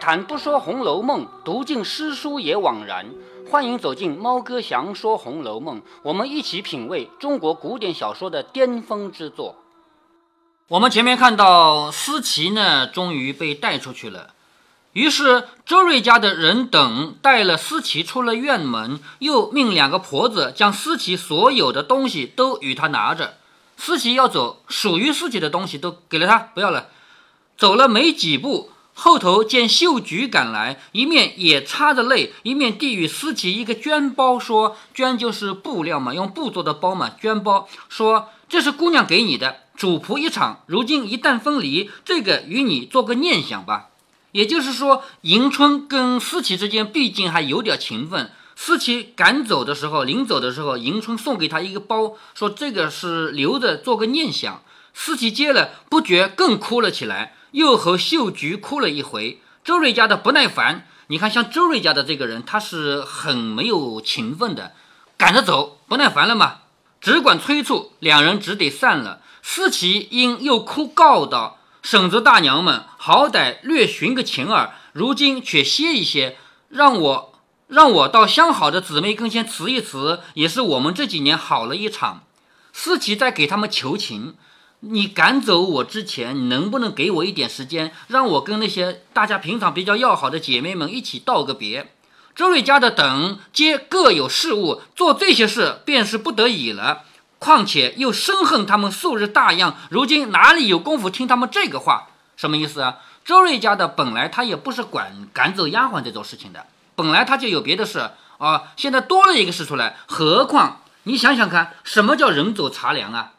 谈不说《红楼梦》，读尽诗书也枉然。欢迎走进猫哥祥说《红楼梦》，我们一起品味中国古典小说的巅峰之作。我们前面看到思琪呢，终于被带出去了。于是周瑞家的人等带了思琪出了院门，又命两个婆子将思琪所有的东西都与他拿着。思琪要走，属于思琪的东西都给了他，不要了。走了没几步。后头见秀菊赶来，一面也擦着泪，一面递与思琪一个绢包，说：“绢就是布料嘛，用布做的包嘛。绢包说这是姑娘给你的，主仆一场，如今一旦分离，这个与你做个念想吧。也就是说，迎春跟思琪之间毕竟还有点情分。思琪赶走的时候，临走的时候，迎春送给他一个包，说这个是留着做个念想。思琪接了，不觉更哭了起来。又和秀菊哭了一回，周瑞家的不耐烦。你看，像周瑞家的这个人，他是很没有情分的，赶着走，不耐烦了嘛，只管催促，两人只得散了。思琪因又哭告道：“婶子大娘们，好歹略寻个情儿，如今却歇一歇，让我让我到相好的姊妹跟前辞一辞，也是我们这几年好了一场。”思琪在给他们求情。你赶走我之前，能不能给我一点时间，让我跟那些大家平常比较要好的姐妹们一起道个别？周瑞家的等皆各有事务，做这些事便是不得已了。况且又深恨他们素日大样，如今哪里有功夫听他们这个话？什么意思啊？周瑞家的本来他也不是管赶走丫鬟这种事情的，本来他就有别的事啊。现在多了一个事出来，何况你想想看，什么叫人走茶凉啊？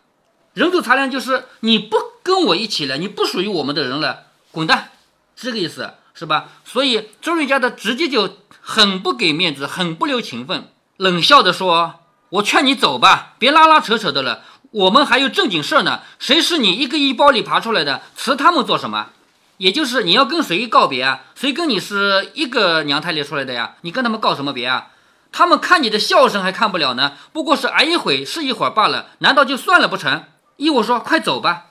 人走茶凉就是你不跟我一起了，你不属于我们的人了，滚蛋，是这个意思，是吧？所以周瑞家的直接就很不给面子，很不留情分，冷笑着说：“我劝你走吧，别拉拉扯扯的了，我们还有正经事儿呢。谁是你一个衣包里爬出来的？辞他们做什么？也就是你要跟谁告别啊？谁跟你是一个娘胎里出来的呀？你跟他们告什么别啊？他们看你的笑声还看不了呢，不过是挨一会是一会儿罢了，难道就算了不成？”依我说，快走吧，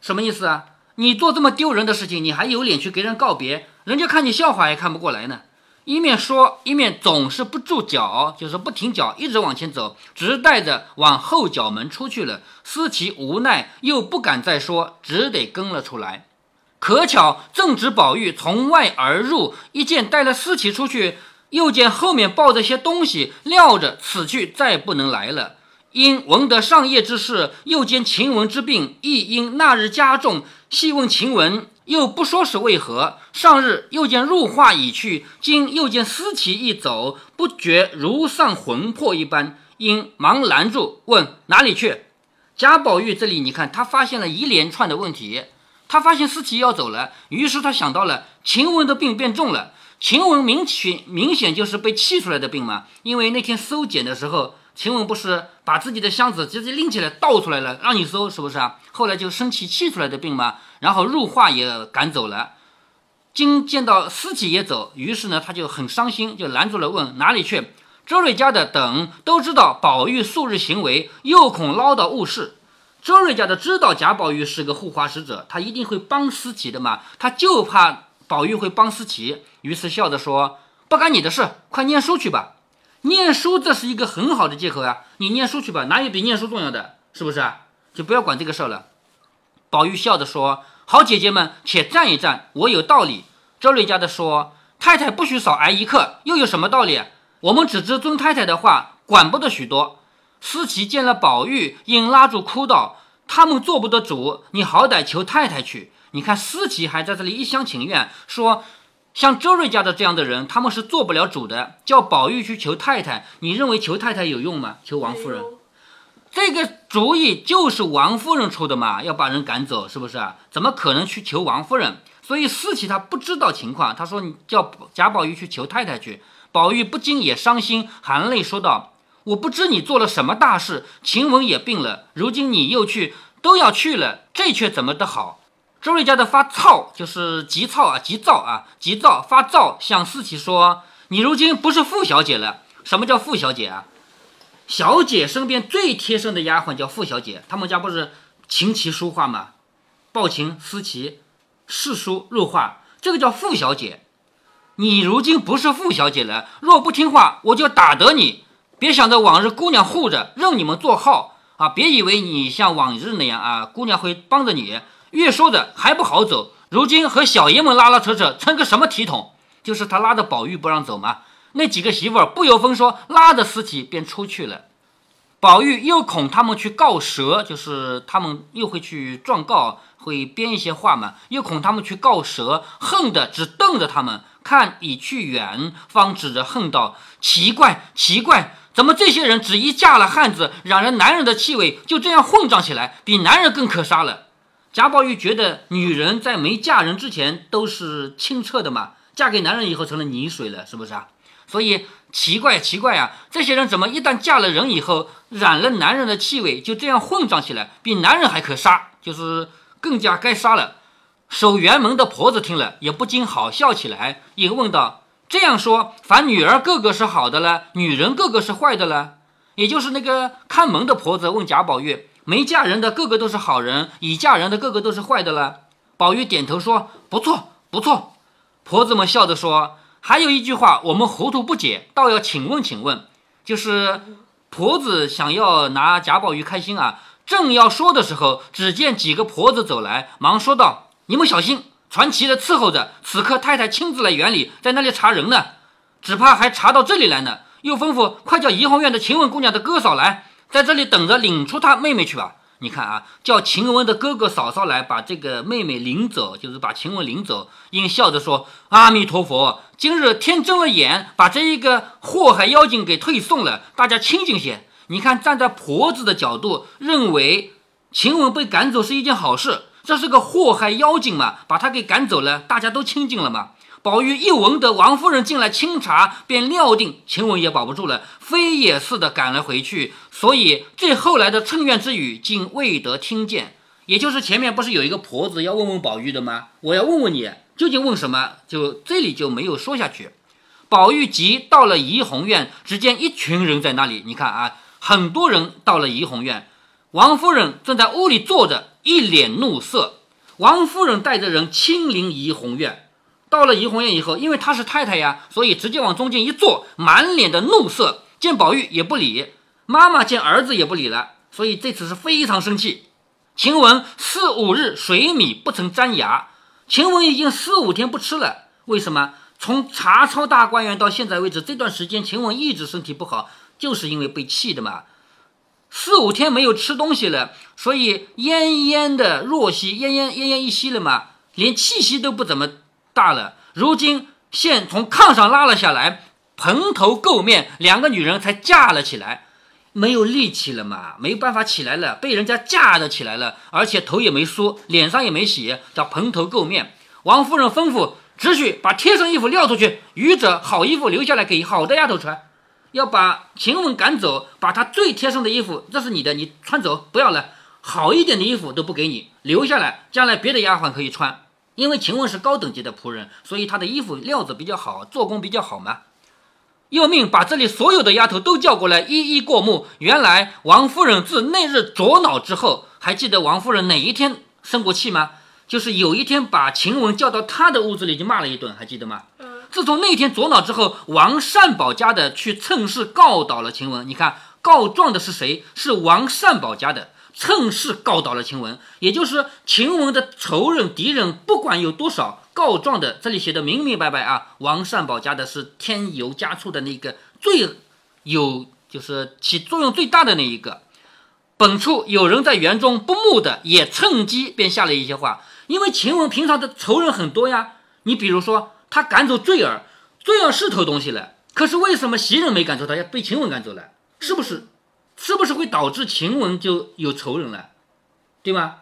什么意思啊？你做这么丢人的事情，你还有脸去给人告别？人家看你笑话也看不过来呢。一面说，一面总是不住脚，就是不停脚，一直往前走，直带着往后角门出去了。思琪无奈，又不敢再说，只得跟了出来。可巧正值宝玉从外而入，一见带了思琪出去，又见后面抱着些东西，料着此去再不能来了。因闻得上夜之事，又见晴雯之病，亦因那日加重，细问晴雯，又不说是为何。上日又见入画已去，今又见思琪一走，不觉如丧魂魄一般，因忙拦住问哪里去。贾宝玉这里，你看他发现了一连串的问题，他发现思琪要走了，于是他想到了晴雯的病变重了。晴雯明显明显就是被气出来的病嘛，因为那天搜检的时候。晴雯不是把自己的箱子直接拎起来倒出来了，让你搜，是不是啊？后来就生气气出来的病嘛，然后入画也赶走了。今见到思琪也走，于是呢，他就很伤心，就拦住了，问哪里去？周瑞家的等都知道宝玉素日行为，又恐唠叨误事。周瑞家的知道贾宝玉是个护花使者，他一定会帮思琪的嘛，他就怕宝玉会帮思琪，于是笑着说：“不干你的事，快念书去吧。”念书这是一个很好的借口啊！你念书去吧，哪有比念书重要的？是不是啊？就不要管这个事儿了。宝玉笑着说：“好姐姐们，且站一站，我有道理。”周瑞家的说：“太太不许少挨一刻，又有什么道理？我们只知遵太太的话，管不得许多。”思琪见了宝玉，硬拉住哭道：“他们做不得主，你好歹求太太去。”你看思琪还在这里一厢情愿说。像周瑞家的这样的人，他们是做不了主的。叫宝玉去求太太，你认为求太太有用吗？求王夫人，这个主意就是王夫人出的嘛，要把人赶走，是不是啊？怎么可能去求王夫人？所以思琪他不知道情况，他说你叫贾宝玉去求太太去。宝玉不禁也伤心，含泪说道：“我不知你做了什么大事，晴雯也病了，如今你又去，都要去了，这却怎么的好？”周瑞家的发燥就是急躁啊，急躁啊，急躁发躁，向思琪说：“你如今不是傅小姐了。什么叫傅小姐啊？小姐身边最贴身的丫鬟叫傅小姐。他们家不是琴棋书画吗？抱琴、思琪、试书、入画，这个叫傅小姐。你如今不是傅小姐了，若不听话，我就打得你。别想着往日姑娘护着，任你们做号啊！别以为你像往日那样啊，姑娘会帮着你。越说着还不好走，如今和小爷们拉拉扯扯，成个什么体统？就是他拉着宝玉不让走嘛。那几个媳妇儿不由分说，拉着尸体便出去了。宝玉又恐他们去告蛇，就是他们又会去状告，会编一些话嘛。又恐他们去告蛇，恨的只瞪着他们，看已去远，方指着恨道：“奇怪，奇怪，怎么这些人只一嫁了汉子，染了男人的气味，就这样混账起来，比男人更可杀了？”贾宝玉觉得女人在没嫁人之前都是清澈的嘛，嫁给男人以后成了泥水了，是不是啊？所以奇怪奇怪啊，这些人怎么一旦嫁了人以后，染了男人的气味，就这样混账起来，比男人还可杀，就是更加该杀了。守园门的婆子听了也不禁好笑起来，也问道：“这样说，凡女儿个个是好的了，女人个个是坏的了？”也就是那个看门的婆子问贾宝玉。没嫁人的个个都是好人，已嫁人的个个都是坏的了。宝玉点头说：“不错，不错。”婆子们笑着说：“还有一句话，我们糊涂不解，倒要请问，请问。”就是婆子想要拿贾宝玉开心啊，正要说的时候，只见几个婆子走来，忙说道：“你们小心，传奇的伺候着，此刻太太亲自来园里，在那里查人呢，只怕还查到这里来呢。”又吩咐快叫怡红院的晴雯姑娘的哥嫂来。在这里等着领出他妹妹去吧。你看啊，叫晴雯的哥哥嫂嫂来把这个妹妹领走，就是把晴雯领走。应笑着说：“阿弥陀佛，今日天睁了眼，把这一个祸害妖精给退送了，大家清静些。你看，站在婆子的角度，认为晴雯被赶走是一件好事，这是个祸害妖精嘛，把他给赶走了，大家都清静了嘛。”宝玉一闻得王夫人进来清茶，便料定晴雯也保不住了，飞也似的赶了回去。所以这后来的趁怨之语，竟未得听见。也就是前面不是有一个婆子要问问宝玉的吗？我要问问你，究竟问什么？就这里就没有说下去。宝玉急到了怡红院，只见一群人在那里。你看啊，很多人到了怡红院，王夫人正在屋里坐着，一脸怒色。王夫人带着人亲临怡红院。到了怡红院以后，因为她是太太呀，所以直接往中间一坐，满脸的怒色。见宝玉也不理，妈妈见儿子也不理了，所以这次是非常生气。晴雯四五日水米不曾沾牙，晴雯已经四五天不吃了。为什么？从查抄大观园到现在为止，这段时间晴雯一直身体不好，就是因为被气的嘛。四五天没有吃东西了，所以奄奄的若息，奄奄奄奄一息了嘛，连气息都不怎么。大了，如今现从炕上拉了下来，蓬头垢面，两个女人才架了起来，没有力气了嘛，没办法起来了，被人家架着起来了，而且头也没梳，脸上也没洗，叫蓬头垢面。王夫人吩咐，只许把贴身衣服撂出去，余者好衣服留下来给好的丫头穿。要把晴雯赶走，把她最贴身的衣服，这是你的，你穿走，不要了。好一点的衣服都不给你留下来，将来别的丫鬟可以穿。因为晴雯是高等级的仆人，所以她的衣服料子比较好，做工比较好嘛。又命把这里所有的丫头都叫过来，一一过目。原来王夫人自那日着恼之后，还记得王夫人哪一天生过气吗？就是有一天把晴雯叫到她的屋子里去骂了一顿，还记得吗？自从那天着恼之后，王善保家的去趁势告倒了晴雯。你看告状的是谁？是王善保家的。趁势告倒了晴雯，也就是晴雯的仇人敌人，不管有多少，告状的这里写的明明白白啊。王善保家的是添油加醋的那个最有，就是起作用最大的那一个。本处有人在园中不睦的，也趁机便下了一些话。因为晴雯平常的仇人很多呀，你比如说他赶走坠儿，坠儿是偷东西了，可是为什么袭人没赶走他，要被晴雯赶走了？是不是？是不是会导致晴雯就有仇人了，对吗？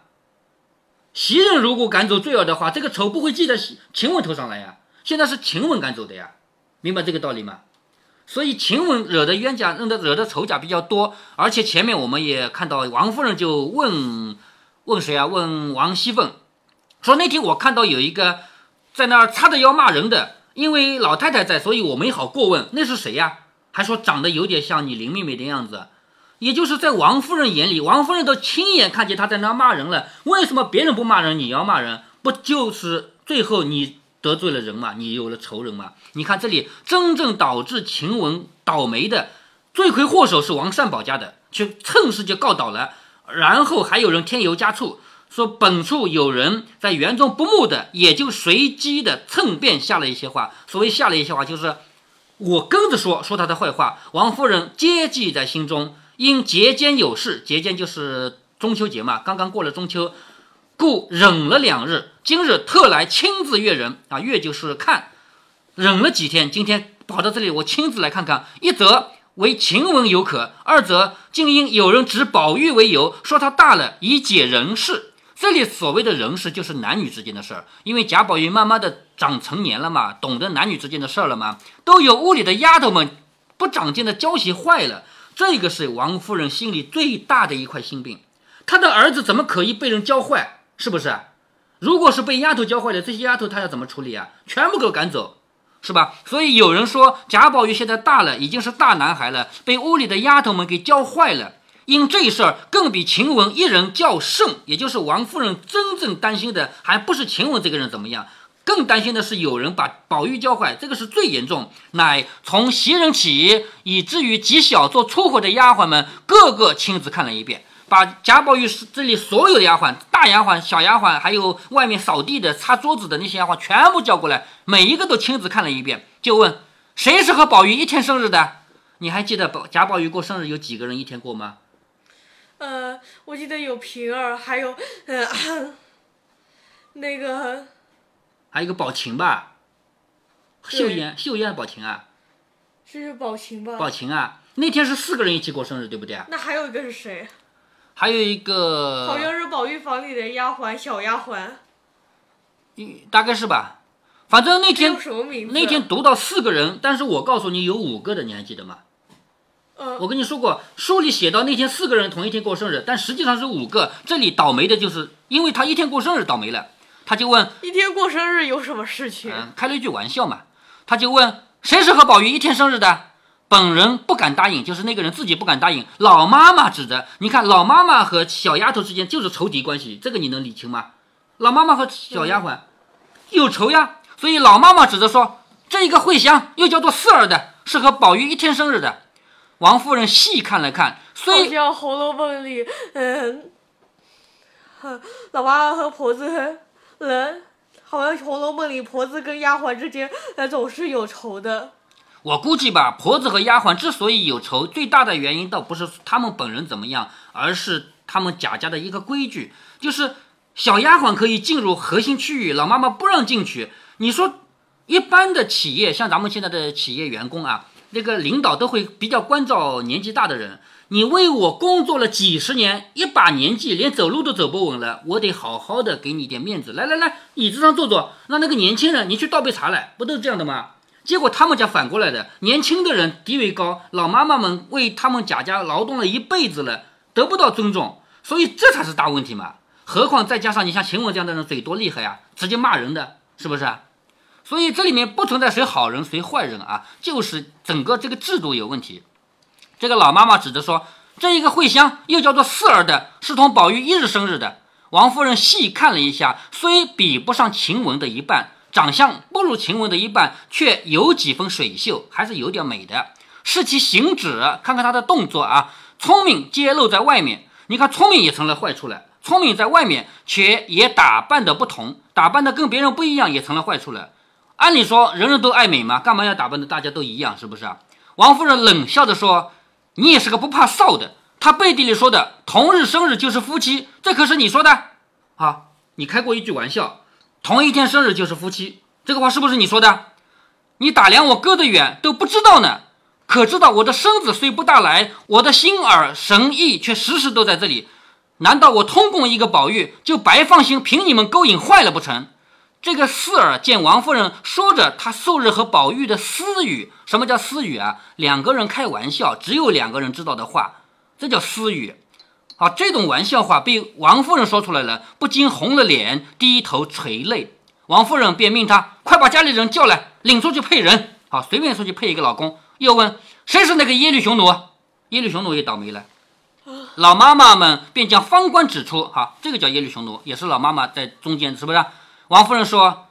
袭人如果赶走坠儿的话，这个仇不会记在晴雯头上来呀。现在是晴雯赶走的呀，明白这个道理吗？所以晴雯惹的冤家，惹的惹的仇家比较多。而且前面我们也看到，王夫人就问问谁啊？问王熙凤，说那天我看到有一个在那儿叉着腰骂人的，因为老太太在，所以我没好过问，那是谁呀？还说长得有点像你林妹妹的样子。也就是在王夫人眼里，王夫人都亲眼看见他在那骂人了。为什么别人不骂人，你要骂人？不就是最后你得罪了人嘛，你有了仇人嘛。你看这里，真正导致晴雯倒霉的罪魁祸首是王善保家的，却趁势就告倒了，然后还有人添油加醋。说本处有人在园中不睦的，也就随机的蹭便下了一些话。所谓下了一些话，就是我跟着说说他的坏话。王夫人皆记在心中，因节间有事，节间就是中秋节嘛，刚刚过了中秋，故忍了两日。今日特来亲自阅人啊，阅就是看，忍了几天，今天跑到这里，我亲自来看看。一则为晴雯有可，二则竟因有人指宝玉为由，说他大了，以解人事。这里所谓的人事就是男女之间的事儿，因为贾宝玉慢慢的长成年了嘛，懂得男女之间的事儿了嘛，都有屋里的丫头们不长进的教习坏了，这个是王夫人心里最大的一块心病。她的儿子怎么可以被人教坏？是不是？如果是被丫头教坏的，这些丫头她要怎么处理啊？全部给我赶走，是吧？所以有人说贾宝玉现在大了，已经是大男孩了，被屋里的丫头们给教坏了。因这事儿更比晴雯一人较甚，也就是王夫人真正担心的，还不是晴雯这个人怎么样，更担心的是有人把宝玉教坏，这个是最严重。乃从袭人起，以至于极小做粗活的丫鬟们，个个亲自看了一遍，把贾宝玉这里所有的丫鬟，大丫鬟、小丫鬟，还有外面扫地的、擦桌子的那些丫鬟，全部叫过来，每一个都亲自看了一遍，就问谁是和宝玉一天生日的？你还记得宝贾宝玉过生日有几个人一天过吗？呃，我记得有平儿，还有呃，那个，还有一个宝琴吧，秀妍，秀妍，宝琴啊，是宝琴吧？宝琴啊，那天是四个人一起过生日，对不对？那还有一个是谁？还有一个，好像是宝玉房里的丫鬟，小丫鬟。嗯，大概是吧。反正那天？那天读到四个人，但是我告诉你有五个的，你还记得吗？我跟你说过，书里写到那天四个人同一天过生日，但实际上是五个。这里倒霉的就是因为他一天过生日倒霉了，他就问一天过生日有什么事情？嗯，开了一句玩笑嘛，他就问谁是和宝玉一天生日的？本人不敢答应，就是那个人自己不敢答应。老妈妈指着，你看老妈妈和小丫头之间就是仇敌关系，这个你能理清吗？老妈妈和小丫鬟有仇呀，所以老妈妈指着说这一个慧香又叫做四儿的，是和宝玉一天生日的。王夫人细看了看，虽像《红楼梦》里，嗯，老妈和婆子人，好像《红楼梦》里婆子跟丫鬟之间，呃，总是有仇的。我估计吧，婆子和丫鬟之所以有仇，最大的原因倒不是他们本人怎么样，而是他们贾家的一个规矩，就是小丫鬟可以进入核心区域，老妈妈不让进去。你说，一般的企业，像咱们现在的企业员工啊。那个领导都会比较关照年纪大的人。你为我工作了几十年，一把年纪连走路都走不稳了，我得好好的给你点面子。来来来，椅子上坐坐。让那个年轻人，你去倒杯茶来，不都是这样的吗？结果他们家反过来的，年轻的人地位高，老妈妈们为他们贾家劳动了一辈子了，得不到尊重，所以这才是大问题嘛。何况再加上你像秦雯这样的人，嘴多厉害呀，直接骂人的，是不是？所以这里面不存在谁好人谁坏人啊，就是整个这个制度有问题。这个老妈妈指着说：“这一个慧香又叫做四儿的，是同宝玉一日生日的。”王夫人细看了一下，虽比不上晴雯的一半，长相不如晴雯的一半，却有几分水秀，还是有点美的。视其行止，看看她的动作啊，聪明揭露在外面。你看聪明也成了坏处了，聪明在外面，却也打扮的不同，打扮的跟别人不一样，也成了坏处了。按理说，人人都爱美嘛，干嘛要打扮的大家都一样，是不是啊？王夫人冷笑着说：“你也是个不怕臊的。他背地里说的同日生日就是夫妻，这可是你说的啊？你开过一句玩笑，同一天生日就是夫妻，这个话是不是你说的？你打量我隔得远都不知道呢，可知道我的身子虽不大来，我的心耳神意却时时都在这里。难道我通共一个宝玉就白放心凭你们勾引坏了不成？”这个四儿见王夫人说着她素日和宝玉的私语，什么叫私语啊？两个人开玩笑，只有两个人知道的话，这叫私语。好，这种玩笑话被王夫人说出来了，不禁红了脸，低头垂泪。王夫人便命他快把家里人叫来，领出去配人。好，随便出去配一个老公。又问谁是那个耶律雄奴？耶律雄奴也倒霉了。老妈妈们便将方官指出，好，这个叫耶律雄奴，也是老妈妈在中间，是不是？王夫人说：“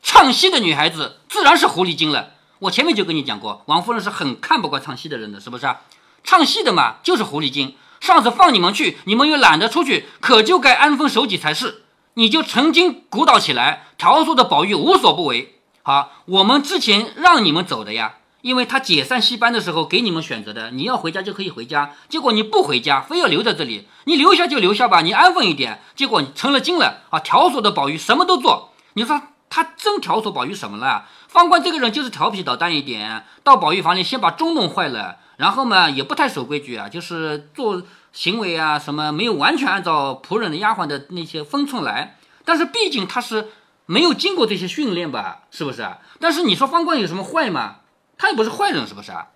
唱戏的女孩子自然是狐狸精了。我前面就跟你讲过，王夫人是很看不惯唱戏的人的，是不是啊？唱戏的嘛，就是狐狸精。上次放你们去，你们又懒得出去，可就该安分守己才是。你就曾经鼓捣起来，调唆的宝玉无所不为。好，我们之前让你们走的呀，因为他解散戏班的时候给你们选择的，你要回家就可以回家。结果你不回家，非要留在这里，你留下就留下吧，你安分一点。结果你成了精了啊！调唆的宝玉什么都做，你说他真调唆宝玉什么了？方官这个人就是调皮捣蛋一点，到宝玉房里先把钟弄坏了，然后嘛也不太守规矩啊，就是做行为啊什么没有完全按照仆人的丫鬟的那些分寸来。但是毕竟他是。没有经过这些训练吧，是不是？但是你说方官有什么坏吗？他也不是坏人，是不是啊？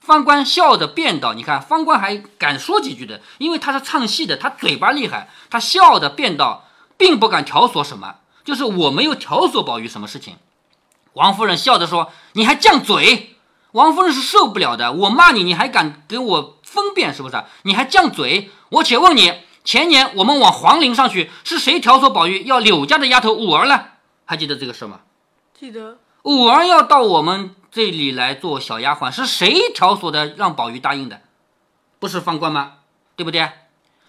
方官笑的辩道：“你看方官还敢说几句的，因为他是唱戏的，他嘴巴厉害。他笑的辩道，并不敢挑唆什么，就是我没有挑唆宝玉什么事情。”王夫人笑着说：“你还犟嘴？”王夫人是受不了的，我骂你，你还敢给我分辨，是不是？你还犟嘴？我且问你，前年我们往皇陵上去，是谁挑唆宝玉要柳家的丫头五儿呢？还记得这个事吗？记得五儿要到我们这里来做小丫鬟，是谁挑唆的？让宝玉答应的，不是方官吗？对不对？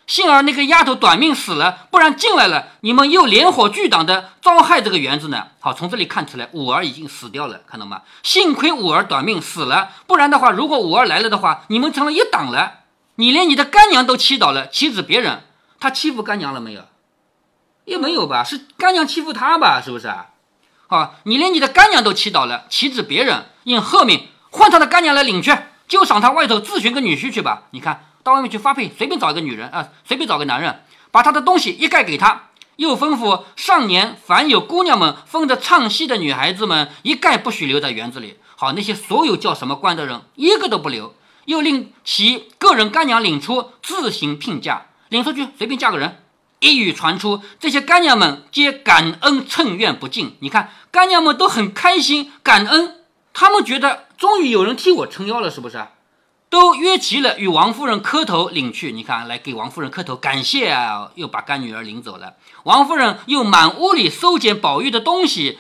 幸而那个丫头短命死了，不然进来了，你们又连伙聚党的糟害这个园子呢。好，从这里看出来，五儿已经死掉了，看到吗？幸亏五儿短命死了，不然的话，如果五儿来了的话，你们成了一党了。你连你的干娘都欺倒了，岂止别人？他欺负干娘了没有？也没有吧，是干娘欺负他吧？是不是啊？啊，你连你的干娘都气倒了，岂止别人？应贺命换他的干娘来领去，就赏他外头自寻个女婿去吧。你看到外面去发配，随便找一个女人啊，随便找个男人，把他的东西一概给他。又吩咐上年凡有姑娘们分着唱戏的女孩子们，一概不许留在园子里。好，那些所有叫什么官的人，一个都不留。又令其个人干娘领出，自行聘嫁，领出去随便嫁个人。一语传出，这些干娘们皆感恩称怨不尽。你看，干娘们都很开心，感恩，他们觉得终于有人替我撑腰了，是不是？都约齐了，与王夫人磕头领去。你看，来给王夫人磕头，感谢啊，又把干女儿领走了。王夫人又满屋里搜捡宝玉的东西，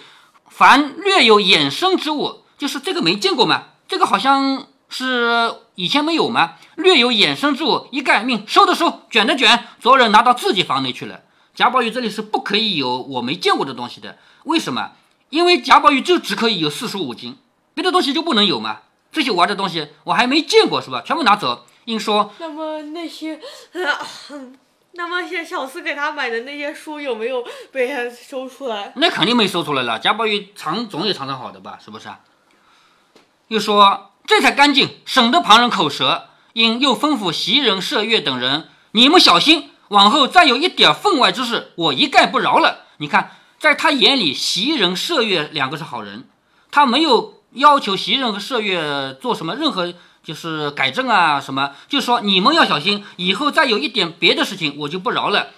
凡略有衍生之物，就是这个没见过吗？这个好像。是以前没有吗？略有衍生之物，一概命收的收，卷的卷，昨日拿到自己房内去了。贾宝玉这里是不可以有我没见过的东西的，为什么？因为贾宝玉就只可以有四书五经，别的东西就不能有嘛？这些玩的东西我还没见过，是吧？全部拿走。硬说，那么那些，那么些小厮给他买的那些书有没有被他搜出来？那肯定没收出来了。贾宝玉藏总也藏藏好的吧？是不是？又说。这才干净，省得旁人口舌。因又吩咐袭人、麝月等人：“你们小心，往后再有一点分外之事，我一概不饶了。”你看，在他眼里，袭人、麝月两个是好人，他没有要求袭人和麝月做什么任何就是改正啊什么，就说你们要小心，以后再有一点别的事情，我就不饶了。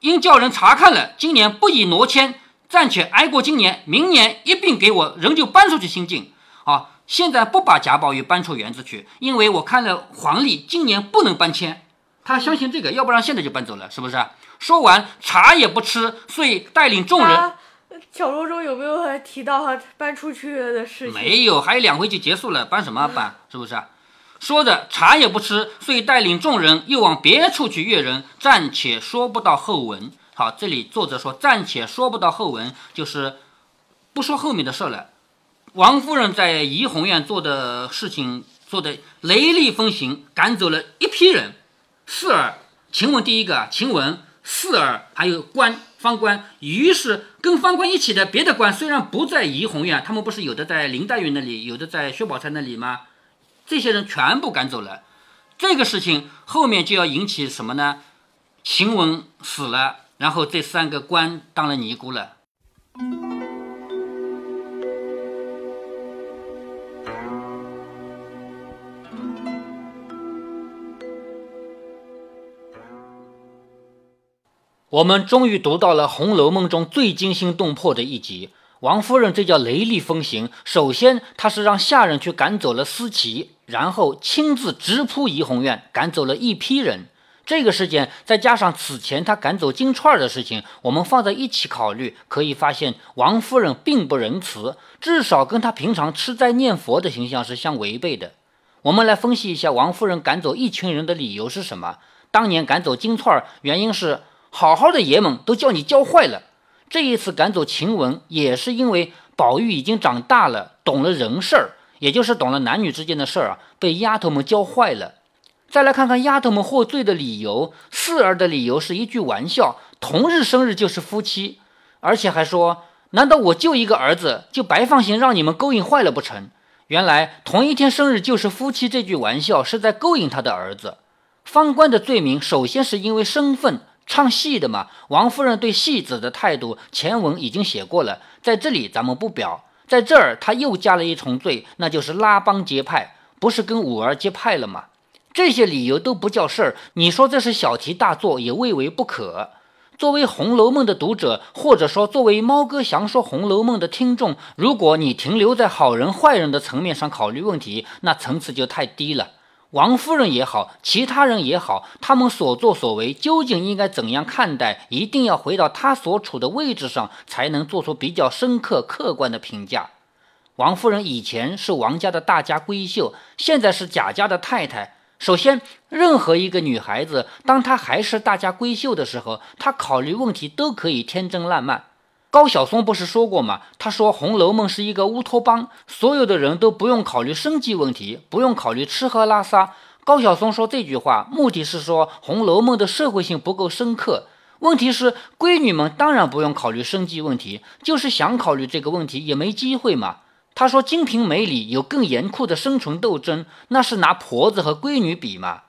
因叫人查看了，今年不以挪迁，暂且挨过今年，明年一并给我，仍旧搬出去新进。啊。现在不把贾宝玉搬出园子去，因为我看了黄历，今年不能搬迁。他相信这个，要不然现在就搬走了，是不是？说完，茶也不吃，遂带领众人。小说中有没有提到搬出去的事情？没有，还有两回就结束了，搬什么搬？是不是？说着，茶也不吃，遂带领众人又往别处去阅人，暂且说不到后文。好，这里作者说暂且说不到后文，就是不说后面的事了。王夫人在怡红院做的事情做的雷厉风行，赶走了一批人。四儿、晴雯第一个，晴雯、四儿还有官方官，于是跟方官一起的别的官虽然不在怡红院，他们不是有的在林黛玉那里，有的在薛宝钗那里吗？这些人全部赶走了。这个事情后面就要引起什么呢？晴雯死了，然后这三个官当了尼姑了。我们终于读到了《红楼梦》中最惊心动魄的一集。王夫人这叫雷厉风行。首先，她是让下人去赶走了思琪，然后亲自直扑怡红院，赶走了一批人。这个事件再加上此前她赶走金钏儿的事情，我们放在一起考虑，可以发现王夫人并不仁慈，至少跟她平常吃斋念佛的形象是相违背的。我们来分析一下王夫人赶走一群人的理由是什么？当年赶走金钏儿，原因是好好的爷们都叫你教坏了；这一次赶走晴雯，也是因为宝玉已经长大了，懂了人事儿，也就是懂了男女之间的事儿啊，被丫头们教坏了。再来看看丫头们获罪的理由，四儿的理由是一句玩笑，同日生日就是夫妻，而且还说，难道我就一个儿子，就白放心让你们勾引坏了不成？原来同一天生日就是夫妻这句玩笑是在勾引他的儿子。方官的罪名首先是因为身份，唱戏的嘛。王夫人对戏子的态度，前文已经写过了，在这里咱们不表。在这儿他又加了一重罪，那就是拉帮结派，不是跟五儿结派了吗？这些理由都不叫事儿，你说这是小题大做也未为不可。作为《红楼梦》的读者，或者说作为猫哥详说《红楼梦》的听众，如果你停留在好人坏人的层面上考虑问题，那层次就太低了。王夫人也好，其他人也好，他们所作所为究竟应该怎样看待？一定要回到他所处的位置上，才能做出比较深刻、客观的评价。王夫人以前是王家的大家闺秀，现在是贾家的太太。首先，任何一个女孩子，当她还是大家闺秀的时候，她考虑问题都可以天真烂漫。高晓松不是说过吗？他说《红楼梦》是一个乌托邦，所有的人都不用考虑生计问题，不用考虑吃喝拉撒。高晓松说这句话，目的是说《红楼梦》的社会性不够深刻。问题是，闺女们当然不用考虑生计问题，就是想考虑这个问题也没机会嘛。他说《金瓶梅》里有更严酷的生存斗争，那是拿婆子和闺女比嘛。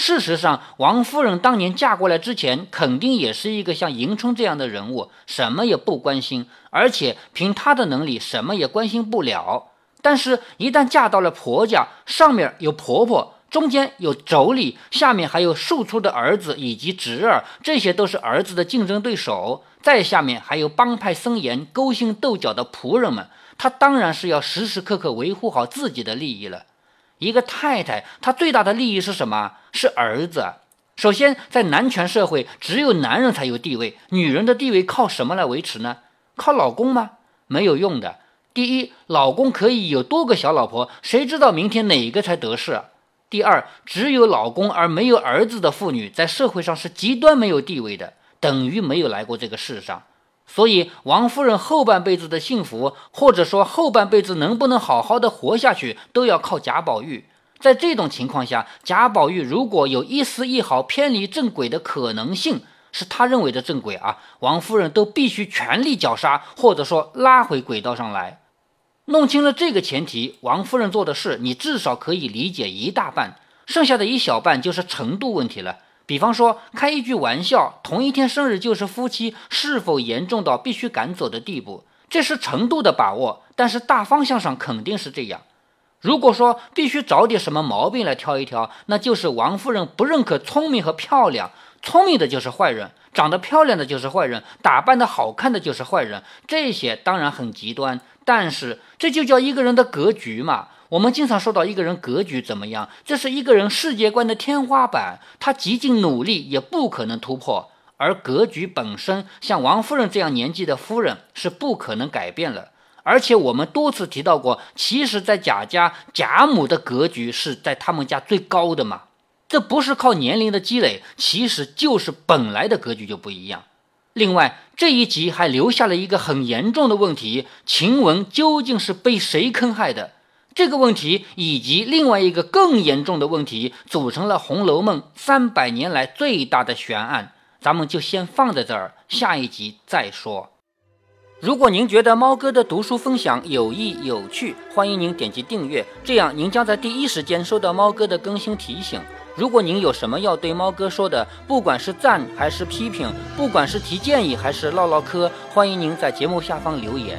事实上，王夫人当年嫁过来之前，肯定也是一个像迎春这样的人物，什么也不关心，而且凭她的能力，什么也关心不了。但是，一旦嫁到了婆家，上面有婆婆，中间有妯娌，下面还有庶出的儿子以及侄儿，这些都是儿子的竞争对手。再下面还有帮派森严、勾心斗角的仆人们。她当然是要时时刻刻维护好自己的利益了。一个太太，她最大的利益是什么？是儿子。首先，在男权社会，只有男人才有地位，女人的地位靠什么来维持呢？靠老公吗？没有用的。第一，老公可以有多个小老婆，谁知道明天哪个才得势？第二，只有老公而没有儿子的妇女，在社会上是极端没有地位的，等于没有来过这个世上。所以，王夫人后半辈子的幸福，或者说后半辈子能不能好好的活下去，都要靠贾宝玉。在这种情况下，贾宝玉如果有一丝一毫偏离正轨的可能性，是他认为的正轨啊，王夫人都必须全力绞杀，或者说拉回轨道上来。弄清了这个前提，王夫人做的事，你至少可以理解一大半，剩下的一小半就是程度问题了。比方说，开一句玩笑，同一天生日就是夫妻，是否严重到必须赶走的地步？这是程度的把握，但是大方向上肯定是这样。如果说必须找点什么毛病来挑一挑，那就是王夫人不认可聪明和漂亮，聪明的就是坏人，长得漂亮的就是坏人，打扮的好看的就是坏人。这些当然很极端，但是这就叫一个人的格局嘛。我们经常说到一个人格局怎么样，这是一个人世界观的天花板，他极尽努力也不可能突破。而格局本身，像王夫人这样年纪的夫人是不可能改变了。而且我们多次提到过，其实，在贾家，贾母的格局是在他们家最高的嘛。这不是靠年龄的积累，其实就是本来的格局就不一样。另外，这一集还留下了一个很严重的问题：晴雯究竟是被谁坑害的？这个问题以及另外一个更严重的问题，组成了《红楼梦》三百年来最大的悬案。咱们就先放在这儿，下一集再说。如果您觉得猫哥的读书分享有益有趣，欢迎您点击订阅，这样您将在第一时间收到猫哥的更新提醒。如果您有什么要对猫哥说的，不管是赞还是批评，不管是提建议还是唠唠嗑，欢迎您在节目下方留言。